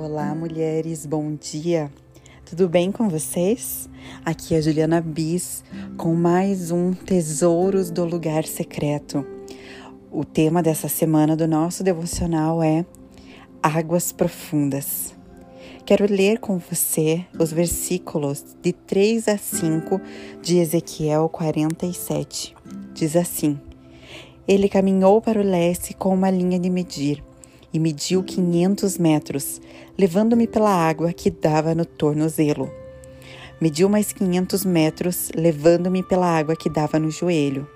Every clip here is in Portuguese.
Olá, mulheres, bom dia. Tudo bem com vocês? Aqui é a Juliana Bis com mais um Tesouros do Lugar Secreto. O tema dessa semana do nosso devocional é Águas Profundas. Quero ler com você os versículos de 3 a 5 de Ezequiel 47. Diz assim: Ele caminhou para o leste com uma linha de medir e mediu 500 metros, levando-me pela água que dava no tornozelo. Mediu mais 500 metros, levando-me pela água que dava no joelho.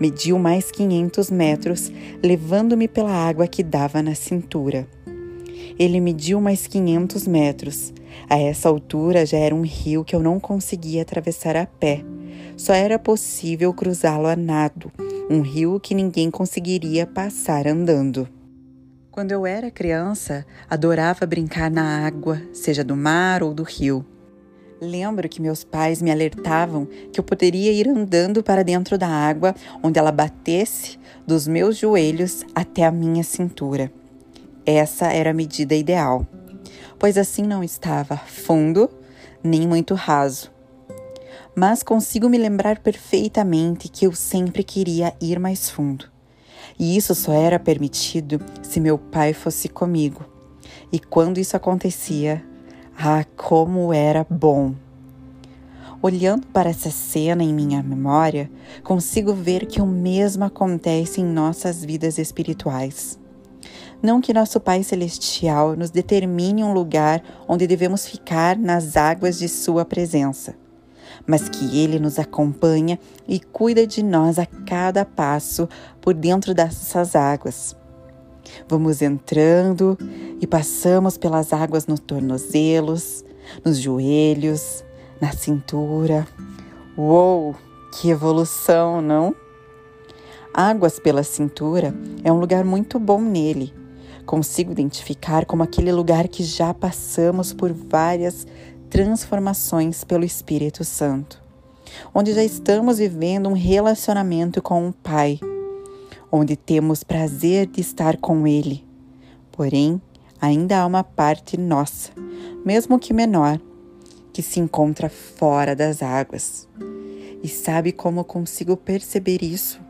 Mediu mais 500 metros, levando-me pela água que dava na cintura. Ele mediu mais 500 metros. A essa altura já era um rio que eu não conseguia atravessar a pé. Só era possível cruzá-lo a nado, um rio que ninguém conseguiria passar andando. Quando eu era criança, adorava brincar na água, seja do mar ou do rio. Lembro que meus pais me alertavam que eu poderia ir andando para dentro da água, onde ela batesse dos meus joelhos até a minha cintura. Essa era a medida ideal, pois assim não estava fundo nem muito raso. Mas consigo me lembrar perfeitamente que eu sempre queria ir mais fundo. E isso só era permitido se meu pai fosse comigo. E quando isso acontecia, ah, como era bom! Olhando para essa cena em minha memória, consigo ver que o mesmo acontece em nossas vidas espirituais. Não que nosso Pai Celestial nos determine um lugar onde devemos ficar nas águas de Sua presença, mas que Ele nos acompanha e cuida de nós a cada passo por dentro dessas águas. Vamos entrando e passamos pelas águas nos tornozelos, nos joelhos, na cintura. Uou, que evolução, não? Águas pela cintura é um lugar muito bom nele. Consigo identificar como aquele lugar que já passamos por várias transformações pelo Espírito Santo, onde já estamos vivendo um relacionamento com o Pai, onde temos prazer de estar com Ele. Porém, ainda há uma parte nossa, mesmo que menor, que se encontra fora das águas. E sabe como consigo perceber isso?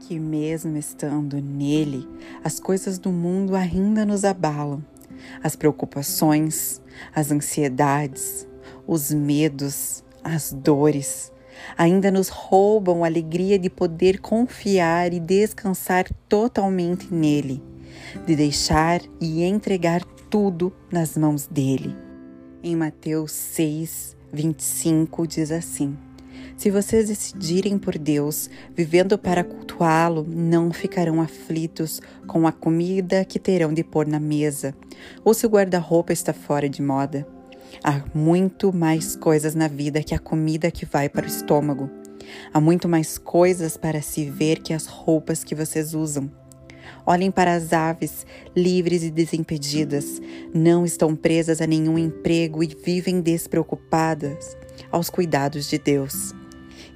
Que mesmo estando nele, as coisas do mundo ainda nos abalam as preocupações, as ansiedades, os medos, as dores, ainda nos roubam a alegria de poder confiar e descansar totalmente nele, de deixar e entregar tudo nas mãos dele. Em Mateus 6, 25 diz assim: se vocês decidirem por Deus, vivendo para cultuá-lo, não ficarão aflitos com a comida que terão de pôr na mesa, ou se o guarda-roupa está fora de moda. Há muito mais coisas na vida que a comida que vai para o estômago. Há muito mais coisas para se ver que as roupas que vocês usam. Olhem para as aves, livres e desimpedidas, não estão presas a nenhum emprego e vivem despreocupadas aos cuidados de Deus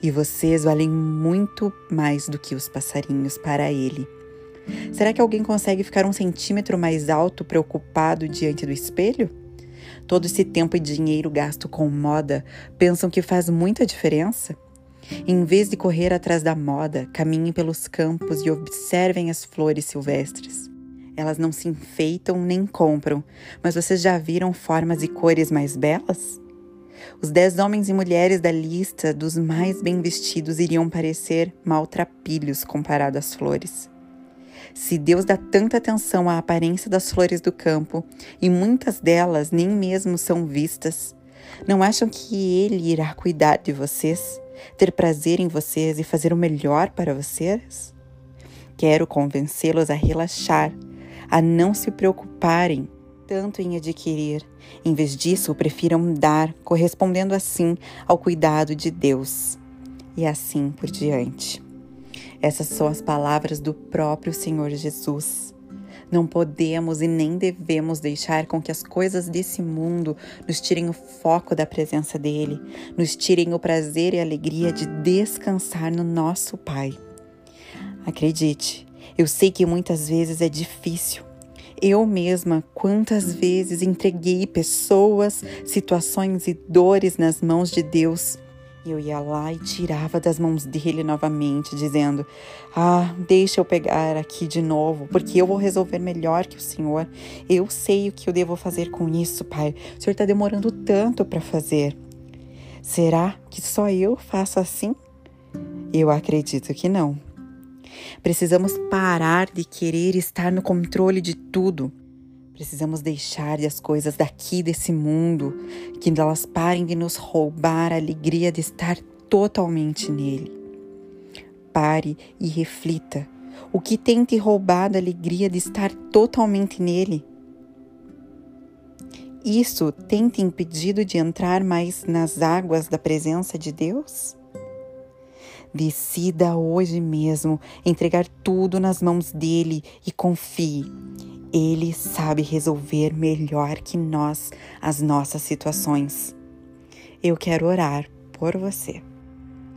e vocês valem muito mais do que os passarinhos para ele. Será que alguém consegue ficar um centímetro mais alto preocupado diante do espelho? Todo esse tempo e dinheiro gasto com moda pensam que faz muita diferença? Em vez de correr atrás da moda, caminhem pelos campos e observem as flores silvestres. Elas não se enfeitam nem compram, mas vocês já viram formas e cores mais belas? Os dez homens e mulheres da lista dos mais bem vestidos iriam parecer maltrapilhos comparado às flores. Se Deus dá tanta atenção à aparência das flores do campo, e muitas delas nem mesmo são vistas, não acham que Ele irá cuidar de vocês, ter prazer em vocês e fazer o melhor para vocês? Quero convencê-los a relaxar, a não se preocuparem tanto em adquirir. Em vez disso, prefiram dar, correspondendo assim ao cuidado de Deus. E assim por diante. Essas são as palavras do próprio Senhor Jesus. Não podemos e nem devemos deixar com que as coisas desse mundo nos tirem o foco da presença dele, nos tirem o prazer e a alegria de descansar no nosso Pai. Acredite, eu sei que muitas vezes é difícil, Eu mesma, quantas vezes entreguei pessoas, situações e dores nas mãos de Deus. Eu ia lá e tirava das mãos dele novamente, dizendo: Ah, deixa eu pegar aqui de novo, porque eu vou resolver melhor que o Senhor. Eu sei o que eu devo fazer com isso, Pai. O Senhor está demorando tanto para fazer. Será que só eu faço assim? Eu acredito que não. Precisamos parar de querer estar no controle de tudo. Precisamos deixar as coisas daqui desse mundo, que elas parem de nos roubar a alegria de estar totalmente nele. Pare e reflita. O que tem te roubado a alegria de estar totalmente nele? Isso tem te impedido de entrar mais nas águas da presença de Deus? Decida hoje mesmo entregar tudo nas mãos dele e confie. Ele sabe resolver melhor que nós as nossas situações. Eu quero orar por você.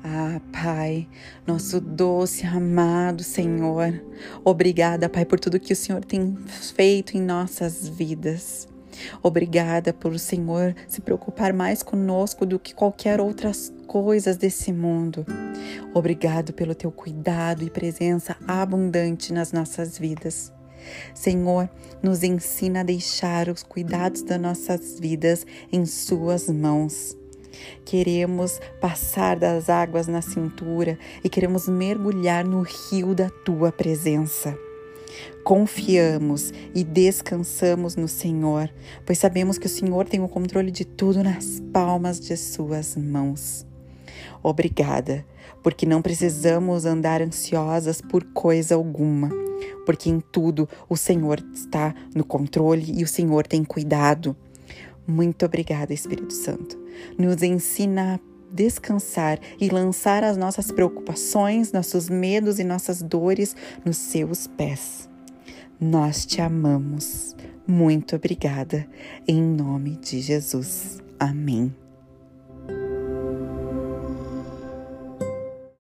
Ah, Pai, nosso doce, amado Senhor, obrigada, Pai, por tudo que o Senhor tem feito em nossas vidas. Obrigada por o Senhor se preocupar mais conosco do que qualquer outras coisas desse mundo. Obrigado pelo teu cuidado e presença abundante nas nossas vidas. Senhor, nos ensina a deixar os cuidados das nossas vidas em Suas mãos. Queremos passar das águas na cintura e queremos mergulhar no rio da tua presença. Confiamos e descansamos no Senhor, pois sabemos que o Senhor tem o controle de tudo nas palmas de Suas mãos. Obrigada, porque não precisamos andar ansiosas por coisa alguma, porque em tudo o Senhor está no controle e o Senhor tem cuidado. Muito obrigada, Espírito Santo. Nos ensina a descansar e lançar as nossas preocupações, nossos medos e nossas dores nos seus pés. Nós te amamos. Muito obrigada. Em nome de Jesus. Amém.